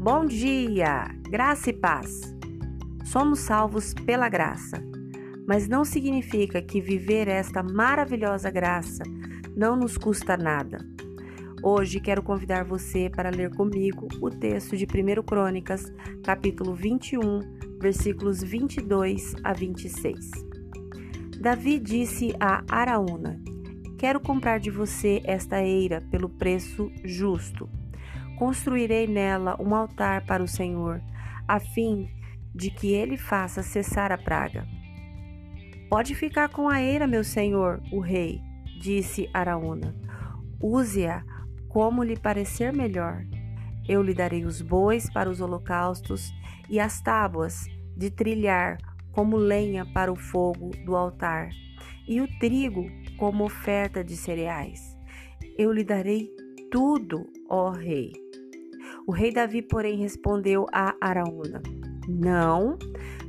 Bom dia, graça e paz. Somos salvos pela graça, mas não significa que viver esta maravilhosa graça não nos custa nada. Hoje quero convidar você para ler comigo o texto de 1 Crônicas, capítulo 21, versículos 22 a 26. Davi disse a Araúna: Quero comprar de você esta eira pelo preço justo. Construirei nela um altar para o Senhor, a fim de que ele faça cessar a praga. Pode ficar com a eira, meu senhor, o rei, disse Araúna. Use-a como lhe parecer melhor. Eu lhe darei os bois para os holocaustos e as tábuas de trilhar como lenha para o fogo do altar, e o trigo como oferta de cereais. Eu lhe darei tudo, ó rei. O rei Davi, porém, respondeu a Araúna: Não,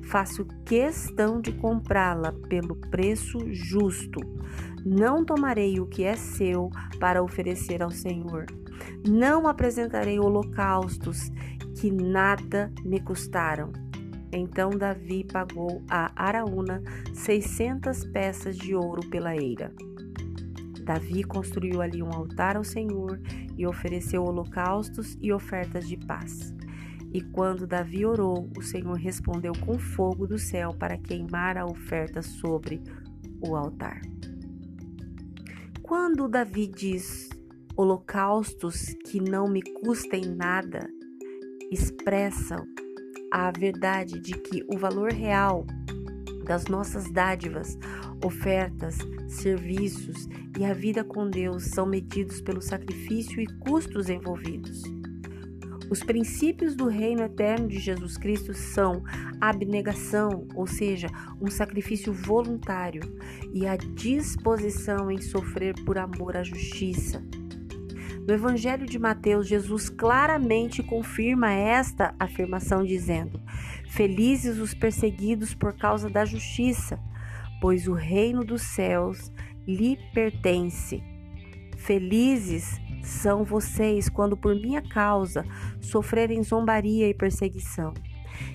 faço questão de comprá-la pelo preço justo. Não tomarei o que é seu para oferecer ao Senhor. Não apresentarei holocaustos que nada me custaram. Então Davi pagou a Araúna seiscentas peças de ouro pela eira. Davi construiu ali um altar ao Senhor e ofereceu holocaustos e ofertas de paz. E quando Davi orou, o Senhor respondeu com fogo do céu para queimar a oferta sobre o altar. Quando Davi diz holocaustos que não me custem nada, expressam a verdade de que o valor real das nossas dádivas, ofertas, serviços e a vida com Deus são medidos pelo sacrifício e custos envolvidos. Os princípios do reino eterno de Jesus Cristo são a abnegação, ou seja, um sacrifício voluntário, e a disposição em sofrer por amor à justiça. No Evangelho de Mateus, Jesus claramente confirma esta afirmação, dizendo: Felizes os perseguidos por causa da justiça, pois o reino dos céus lhe pertence. Felizes são vocês quando por minha causa sofrerem zombaria e perseguição.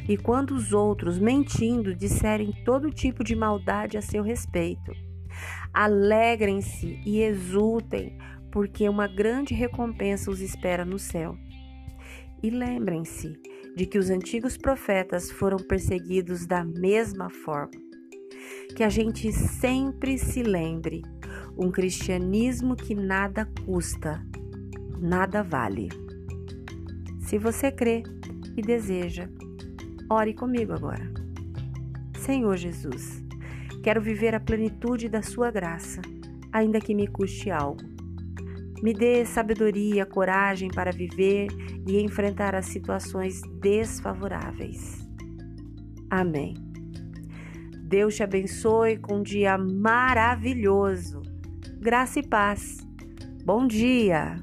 E quando os outros, mentindo, disserem todo tipo de maldade a seu respeito. Alegrem-se e exultem, porque uma grande recompensa os espera no céu. E lembrem-se de que os antigos profetas foram perseguidos da mesma forma que a gente sempre se lembre: um cristianismo que nada custa, nada vale. Se você crê e deseja, ore comigo agora. Senhor Jesus, quero viver a plenitude da Sua graça, ainda que me custe algo. Me dê sabedoria, coragem para viver e enfrentar as situações desfavoráveis. Amém. Deus te abençoe com um dia maravilhoso. Graça e paz. Bom dia!